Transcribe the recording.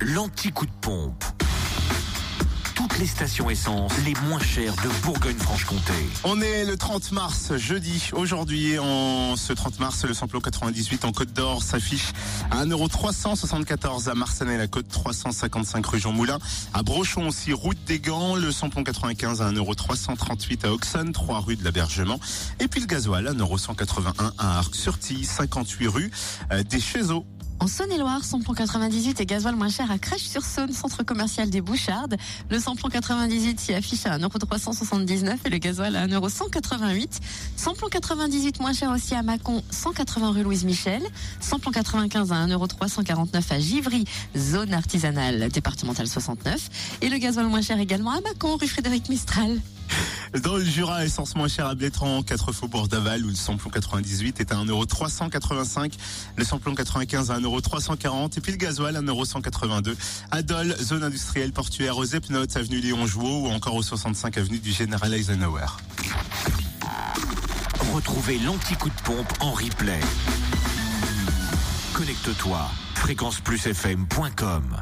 l'anti-coup de pompe. Toutes les stations essence les moins chères de Bourgogne-Franche-Comté. On est le 30 mars, jeudi. Aujourd'hui, en ce 30 mars, le samplon 98 en Côte d'Or s'affiche à 1,374€ à Marsanais-la-Côte, 355 rue Jean Moulin. À Brochon aussi, route des Gants, le samplon 95 à 1,338€ à Auxonne, 3 rue de l'Abergement. Et puis le gasoil à 1,181€ à Arc-sur-Tille, 58 rue euh, des Chezeaux. En Saône-et-Loire, samplon 98 et gasoil moins cher à Crèche-sur-Saône, centre commercial des Bouchardes. Le samplon 98 s'y affiche à 1,379€ et le gasoil à 1,188€. Samplon 98 moins cher aussi à Mâcon, 180 rue Louise Michel. Samplon 95 à 1,349€ à Givry, zone artisanale départementale 69. Et le gasoil moins cher également à Mâcon, rue Frédéric Mistral. Dans le Jura, essence moins chère à Blétran, 4 faubourg d'Aval, où le samplon 98 est à 1,385€, le samplon 95 à 1,340€ et puis le gasoil à 1,182€. À zone industrielle portuaire aux Epnotes, avenue Léon Jouot ou encore au 65 avenue du Général Eisenhower. Retrouvez l'anti-coup de pompe en replay. Connecte-toi, fréquenceplusfm.com.